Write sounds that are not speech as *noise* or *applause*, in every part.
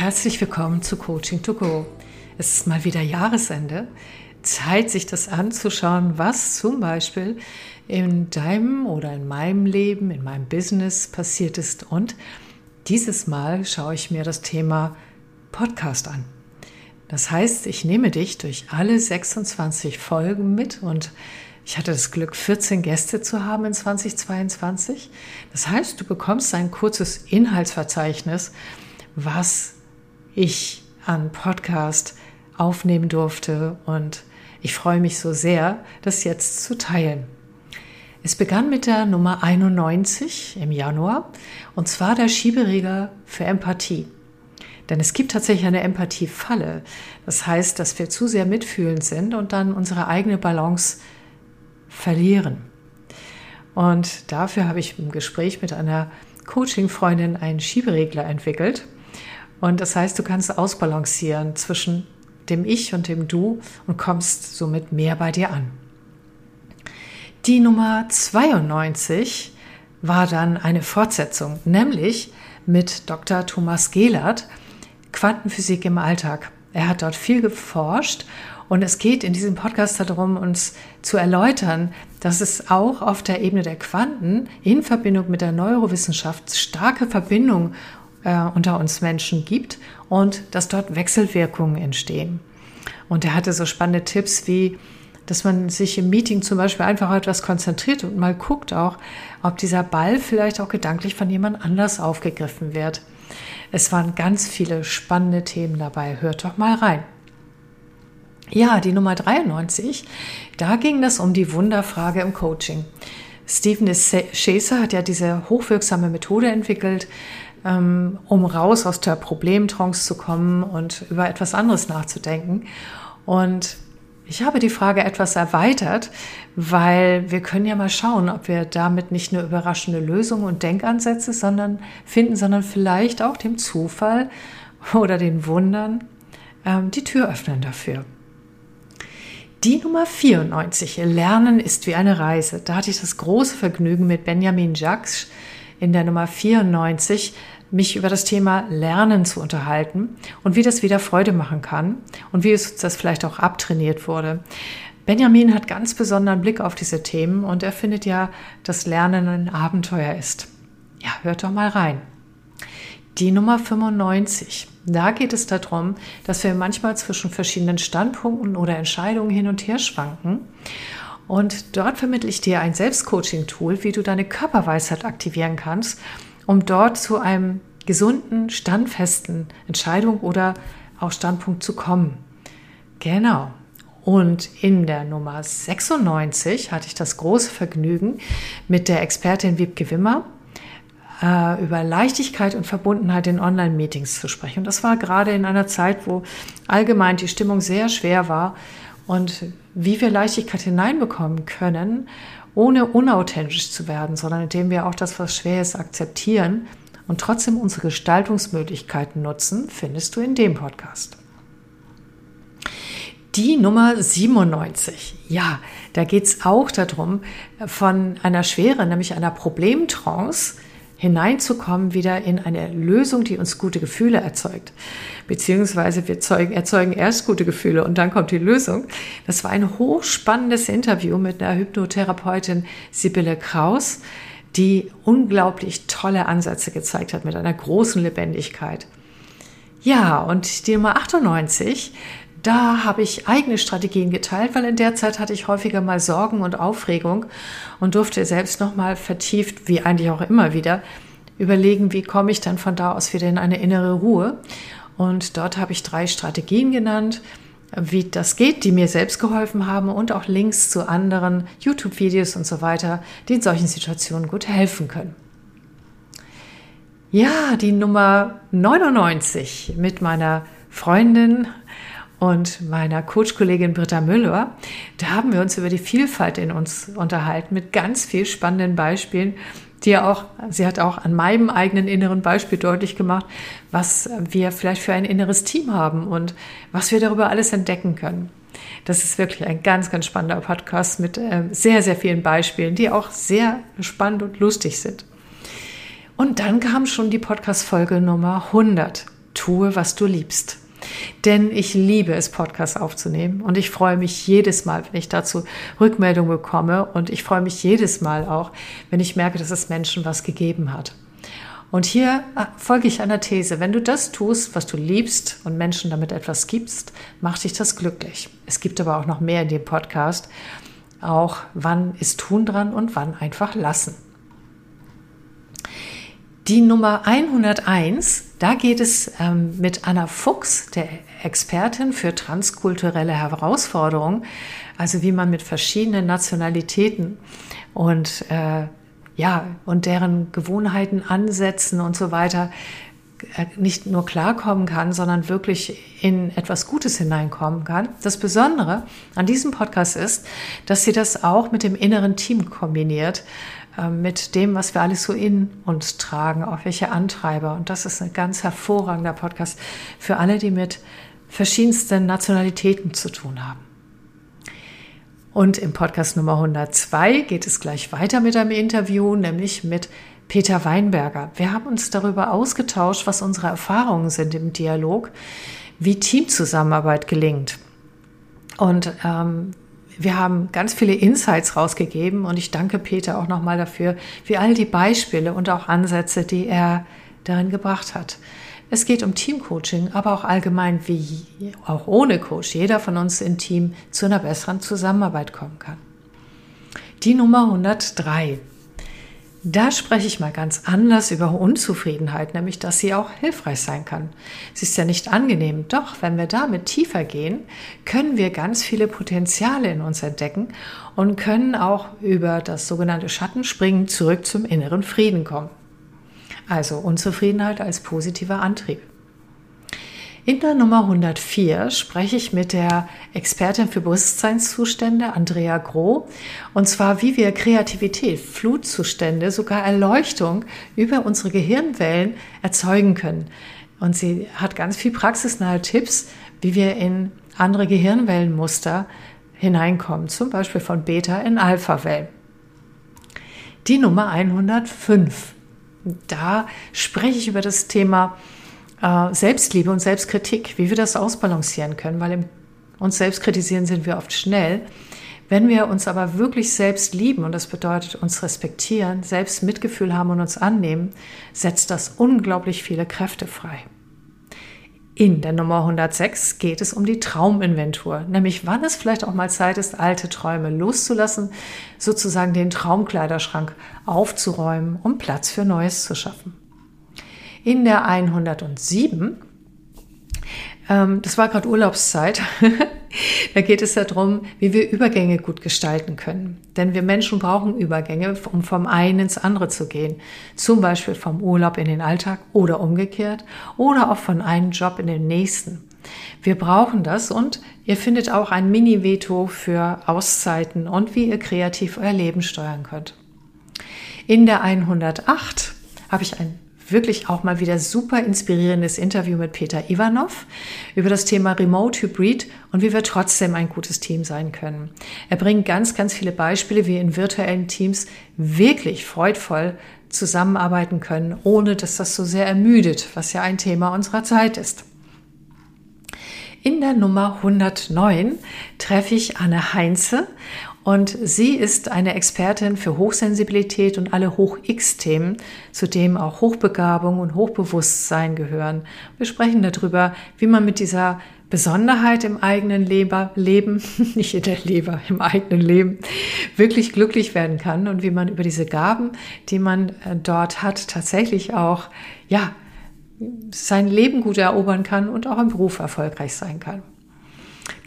Herzlich willkommen zu Coaching to Go. Es ist mal wieder Jahresende. Zeit, sich das anzuschauen, was zum Beispiel in deinem oder in meinem Leben, in meinem Business passiert ist. Und dieses Mal schaue ich mir das Thema Podcast an. Das heißt, ich nehme dich durch alle 26 Folgen mit und ich hatte das Glück, 14 Gäste zu haben in 2022. Das heißt, du bekommst ein kurzes Inhaltsverzeichnis, was ich an Podcast aufnehmen durfte und ich freue mich so sehr, das jetzt zu teilen. Es begann mit der Nummer 91 im Januar und zwar der Schieberegler für Empathie. Denn es gibt tatsächlich eine Empathiefalle. Das heißt, dass wir zu sehr mitfühlend sind und dann unsere eigene Balance verlieren. Und dafür habe ich im Gespräch mit einer Coaching-Freundin einen Schieberegler entwickelt. Und das heißt, du kannst ausbalancieren zwischen dem Ich und dem Du und kommst somit mehr bei dir an. Die Nummer 92 war dann eine Fortsetzung, nämlich mit Dr. Thomas Gehlert, Quantenphysik im Alltag. Er hat dort viel geforscht und es geht in diesem Podcast darum, uns zu erläutern, dass es auch auf der Ebene der Quanten in Verbindung mit der Neurowissenschaft starke Verbindungen äh, unter uns Menschen gibt und dass dort Wechselwirkungen entstehen. Und er hatte so spannende Tipps wie, dass man sich im Meeting zum Beispiel einfach etwas konzentriert und mal guckt auch, ob dieser Ball vielleicht auch gedanklich von jemand anders aufgegriffen wird. Es waren ganz viele spannende Themen dabei. Hört doch mal rein. Ja, die Nummer 93, da ging es um die Wunderfrage im Coaching. Stephen Chaser hat ja diese hochwirksame Methode entwickelt, um raus aus der Problemtrance zu kommen und über etwas anderes nachzudenken. Und ich habe die Frage etwas erweitert, weil wir können ja mal schauen, ob wir damit nicht nur überraschende Lösungen und Denkansätze sondern finden, sondern vielleicht auch dem Zufall oder den Wundern ähm, die Tür öffnen dafür. Die Nummer 94, Lernen ist wie eine Reise. Da hatte ich das große Vergnügen mit Benjamin Jacques in der Nummer 94 mich über das Thema Lernen zu unterhalten und wie das wieder Freude machen kann und wie es das vielleicht auch abtrainiert wurde. Benjamin hat ganz besonderen Blick auf diese Themen und er findet ja, dass Lernen ein Abenteuer ist. Ja, hört doch mal rein. Die Nummer 95. Da geht es darum, dass wir manchmal zwischen verschiedenen Standpunkten oder Entscheidungen hin und her schwanken. Und dort vermittle ich dir ein Selbstcoaching-Tool, wie du deine Körperweisheit aktivieren kannst um dort zu einem gesunden, standfesten Entscheidung oder auch Standpunkt zu kommen. Genau. Und in der Nummer 96 hatte ich das große Vergnügen, mit der Expertin Wiebke Wimmer äh, über Leichtigkeit und Verbundenheit in Online-Meetings zu sprechen. Und das war gerade in einer Zeit, wo allgemein die Stimmung sehr schwer war und wie wir Leichtigkeit hineinbekommen können ohne unauthentisch zu werden, sondern indem wir auch das, was schwer ist, akzeptieren und trotzdem unsere Gestaltungsmöglichkeiten nutzen, findest du in dem Podcast. Die Nummer 97. Ja, da geht es auch darum, von einer Schwere, nämlich einer Problemtrance, hineinzukommen wieder in eine Lösung, die uns gute Gefühle erzeugt. Beziehungsweise wir zeugen, erzeugen erst gute Gefühle und dann kommt die Lösung. Das war ein hochspannendes Interview mit einer Hypnotherapeutin Sibylle Kraus, die unglaublich tolle Ansätze gezeigt hat mit einer großen Lebendigkeit. Ja, und die Nummer 98, da habe ich eigene Strategien geteilt, weil in der Zeit hatte ich häufiger mal Sorgen und Aufregung und durfte selbst noch mal vertieft, wie eigentlich auch immer wieder, überlegen, wie komme ich dann von da aus wieder in eine innere Ruhe. Und dort habe ich drei Strategien genannt, wie das geht, die mir selbst geholfen haben und auch Links zu anderen YouTube-Videos und so weiter, die in solchen Situationen gut helfen können. Ja, die Nummer 99 mit meiner Freundin und meiner Coach-Kollegin Britta Müller, da haben wir uns über die Vielfalt in uns unterhalten mit ganz viel spannenden Beispielen, die ja auch, sie hat auch an meinem eigenen inneren Beispiel deutlich gemacht, was wir vielleicht für ein inneres Team haben und was wir darüber alles entdecken können. Das ist wirklich ein ganz, ganz spannender Podcast mit äh, sehr, sehr vielen Beispielen, die auch sehr spannend und lustig sind. Und dann kam schon die Podcast-Folge Nummer 100. tue, was du liebst. Denn ich liebe es, Podcasts aufzunehmen und ich freue mich jedes Mal, wenn ich dazu Rückmeldung bekomme und ich freue mich jedes Mal auch, wenn ich merke, dass es Menschen was gegeben hat. Und hier äh, folge ich einer These. Wenn du das tust, was du liebst und Menschen damit etwas gibst, macht dich das glücklich. Es gibt aber auch noch mehr in dem Podcast. Auch wann ist tun dran und wann einfach lassen. Die Nummer 101, da geht es ähm, mit Anna Fuchs, der Expertin für transkulturelle Herausforderungen, also wie man mit verschiedenen Nationalitäten und äh, ja und deren Gewohnheiten, Ansätzen und so weiter äh, nicht nur klarkommen kann, sondern wirklich in etwas Gutes hineinkommen kann. Das Besondere an diesem Podcast ist, dass sie das auch mit dem inneren Team kombiniert. Ähm, mit dem, was wir alles so in uns tragen, auch welche Antreiber. Und das ist ein ganz hervorragender Podcast für alle, die mit verschiedensten Nationalitäten zu tun haben. Und im Podcast Nummer 102 geht es gleich weiter mit einem Interview, nämlich mit Peter Weinberger. Wir haben uns darüber ausgetauscht, was unsere Erfahrungen sind im Dialog, wie Teamzusammenarbeit gelingt. Und ähm, wir haben ganz viele Insights rausgegeben und ich danke Peter auch nochmal dafür, für all die Beispiele und auch Ansätze, die er darin gebracht hat. Es geht um Teamcoaching, aber auch allgemein, wie auch ohne Coach jeder von uns im Team zu einer besseren Zusammenarbeit kommen kann. Die Nummer 103. Da spreche ich mal ganz anders über Unzufriedenheit, nämlich dass sie auch hilfreich sein kann. Sie ist ja nicht angenehm, doch wenn wir damit tiefer gehen, können wir ganz viele Potenziale in uns entdecken und können auch über das sogenannte Schattenspringen zurück zum inneren Frieden kommen. Also Unzufriedenheit als positiver Antrieb. In der Nummer 104 spreche ich mit der Expertin für Bewusstseinszustände, Andrea Groh, und zwar, wie wir Kreativität, Flutzustände, sogar Erleuchtung über unsere Gehirnwellen erzeugen können. Und sie hat ganz viel praxisnahe Tipps, wie wir in andere Gehirnwellenmuster hineinkommen, zum Beispiel von Beta in Alpha-Wellen. Die Nummer 105. Da spreche ich über das Thema äh, Selbstliebe und Selbstkritik, wie wir das ausbalancieren können, weil im uns selbst kritisieren sind wir oft schnell. Wenn wir uns aber wirklich selbst lieben, und das bedeutet uns respektieren, selbst Mitgefühl haben und uns annehmen, setzt das unglaublich viele Kräfte frei. In der Nummer 106 geht es um die Trauminventur, nämlich wann es vielleicht auch mal Zeit ist, alte Träume loszulassen, sozusagen den Traumkleiderschrank aufzuräumen, um Platz für Neues zu schaffen. In der 107, ähm, das war gerade Urlaubszeit, *laughs* da geht es darum, wie wir Übergänge gut gestalten können. Denn wir Menschen brauchen Übergänge, um vom einen ins andere zu gehen. Zum Beispiel vom Urlaub in den Alltag oder umgekehrt oder auch von einem Job in den nächsten. Wir brauchen das und ihr findet auch ein Mini-Veto für Auszeiten und wie ihr kreativ euer Leben steuern könnt. In der 108 habe ich ein wirklich auch mal wieder super inspirierendes Interview mit Peter Ivanov über das Thema Remote Hybrid und wie wir trotzdem ein gutes Team sein können. Er bringt ganz, ganz viele Beispiele, wie in virtuellen Teams wirklich freudvoll zusammenarbeiten können, ohne dass das so sehr ermüdet, was ja ein Thema unserer Zeit ist. In der Nummer 109 treffe ich Anne Heinze und sie ist eine Expertin für Hochsensibilität und alle Hoch-X-Themen, zu dem auch Hochbegabung und Hochbewusstsein gehören. Wir sprechen darüber, wie man mit dieser Besonderheit im eigenen Leber, Leben, *laughs* nicht in der Leber, im eigenen Leben, wirklich glücklich werden kann und wie man über diese Gaben, die man äh, dort hat, tatsächlich auch, ja, sein Leben gut erobern kann und auch im Beruf erfolgreich sein kann.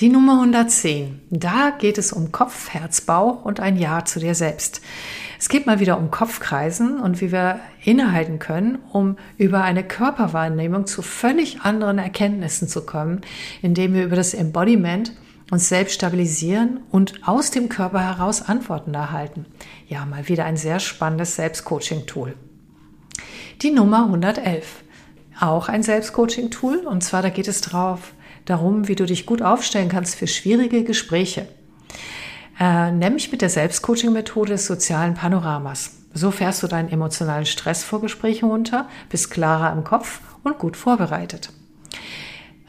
Die Nummer 110. Da geht es um Kopf, Herz, Bauch und ein Ja zu dir selbst. Es geht mal wieder um Kopfkreisen und wie wir innehalten können, um über eine Körperwahrnehmung zu völlig anderen Erkenntnissen zu kommen, indem wir über das Embodiment uns selbst stabilisieren und aus dem Körper heraus Antworten erhalten. Ja, mal wieder ein sehr spannendes Selbstcoaching-Tool. Die Nummer 111. Auch ein Selbstcoaching-Tool und zwar da geht es darauf, darum, wie du dich gut aufstellen kannst für schwierige Gespräche. Äh, nämlich mit der Selbstcoaching-Methode des sozialen Panoramas. So fährst du deinen emotionalen Stress vor Gesprächen runter, bist klarer im Kopf und gut vorbereitet.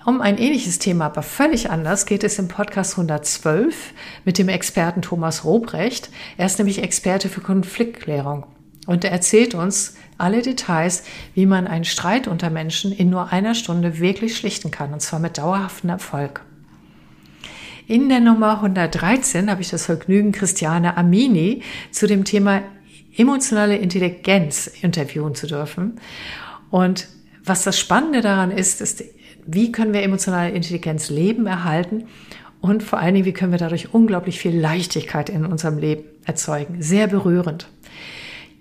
Um ein ähnliches Thema, aber völlig anders, geht es im Podcast 112 mit dem Experten Thomas Robrecht. Er ist nämlich Experte für Konfliktklärung und er erzählt uns alle Details, wie man einen Streit unter Menschen in nur einer Stunde wirklich schlichten kann, und zwar mit dauerhaftem Erfolg. In der Nummer 113 habe ich das Vergnügen, Christiane Amini zu dem Thema emotionale Intelligenz interviewen zu dürfen. Und was das Spannende daran ist, ist, wie können wir emotionale Intelligenz leben, erhalten und vor allen Dingen, wie können wir dadurch unglaublich viel Leichtigkeit in unserem Leben erzeugen. Sehr berührend.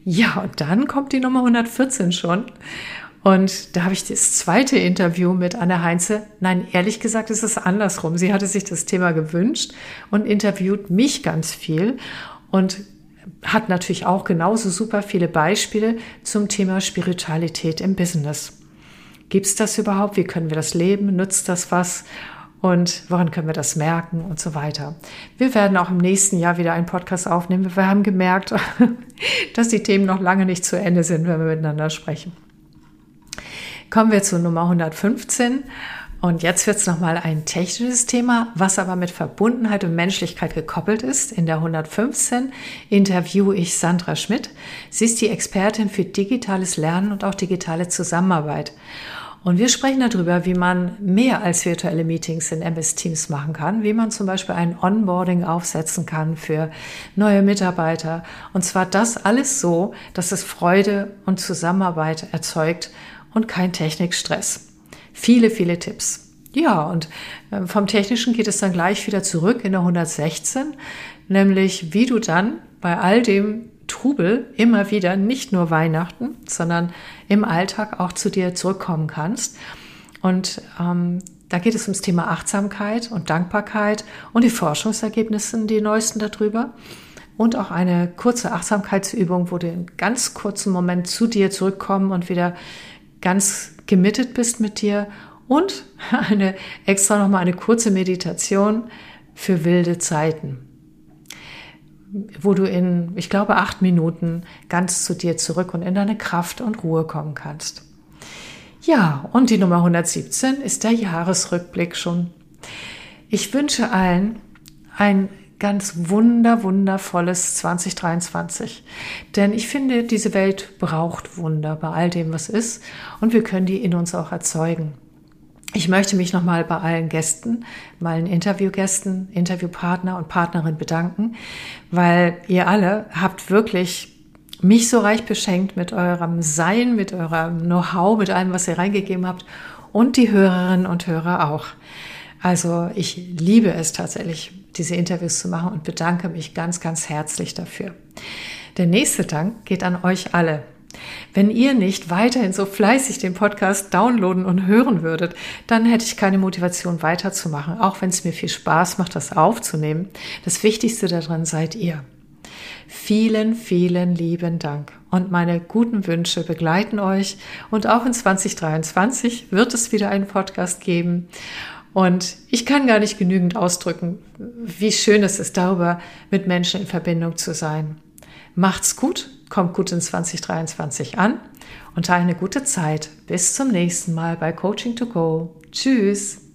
Ja, und dann kommt die Nummer 114 schon. Und da habe ich das zweite Interview mit Anne Heinze. Nein, ehrlich gesagt ist es andersrum. Sie hatte sich das Thema gewünscht und interviewt mich ganz viel und hat natürlich auch genauso super viele Beispiele zum Thema Spiritualität im Business. Gibt es das überhaupt? Wie können wir das leben? Nützt das was? Und woran können wir das merken und so weiter. Wir werden auch im nächsten Jahr wieder einen Podcast aufnehmen. Wir haben gemerkt, *laughs* dass die Themen noch lange nicht zu Ende sind, wenn wir miteinander sprechen. Kommen wir zu Nummer 115. Und jetzt wird es nochmal ein technisches Thema, was aber mit Verbundenheit und Menschlichkeit gekoppelt ist. In der 115 interviewe ich Sandra Schmidt. Sie ist die Expertin für digitales Lernen und auch digitale Zusammenarbeit. Und wir sprechen darüber, wie man mehr als virtuelle Meetings in MS Teams machen kann, wie man zum Beispiel ein Onboarding aufsetzen kann für neue Mitarbeiter. Und zwar das alles so, dass es Freude und Zusammenarbeit erzeugt und kein Technikstress. Viele, viele Tipps. Ja, und äh, vom Technischen geht es dann gleich wieder zurück in der 116, nämlich wie du dann bei all dem Trubel immer wieder, nicht nur Weihnachten, sondern im Alltag auch zu dir zurückkommen kannst. Und ähm, da geht es ums Thema Achtsamkeit und Dankbarkeit und die Forschungsergebnisse, die neuesten darüber. Und auch eine kurze Achtsamkeitsübung, wo du in ganz kurzen Moment zu dir zurückkommen und wieder ganz gemittet bist mit dir. Und *laughs* eine extra nochmal eine kurze Meditation für wilde Zeiten wo du in, ich glaube, acht Minuten ganz zu dir zurück und in deine Kraft und Ruhe kommen kannst. Ja, und die Nummer 117 ist der Jahresrückblick schon. Ich wünsche allen ein ganz wunder, wundervolles 2023. Denn ich finde, diese Welt braucht Wunder bei all dem, was ist. Und wir können die in uns auch erzeugen. Ich möchte mich nochmal bei allen Gästen, meinen Interviewgästen, Interviewpartner und Partnerin bedanken, weil ihr alle habt wirklich mich so reich beschenkt mit eurem Sein, mit eurem Know-how, mit allem, was ihr reingegeben habt und die Hörerinnen und Hörer auch. Also ich liebe es tatsächlich, diese Interviews zu machen und bedanke mich ganz, ganz herzlich dafür. Der nächste Dank geht an euch alle, wenn ihr nicht weiterhin so fleißig den Podcast downloaden und hören würdet, dann hätte ich keine Motivation weiterzumachen, auch wenn es mir viel Spaß macht, das aufzunehmen. Das Wichtigste daran seid ihr. Vielen, vielen lieben Dank und meine guten Wünsche begleiten euch und auch in 2023 wird es wieder einen Podcast geben. Und ich kann gar nicht genügend ausdrücken, wie schön es ist, darüber mit Menschen in Verbindung zu sein. Macht's gut kommt gut in 2023 an und eine gute Zeit. Bis zum nächsten Mal bei Coaching to Go. Tschüss.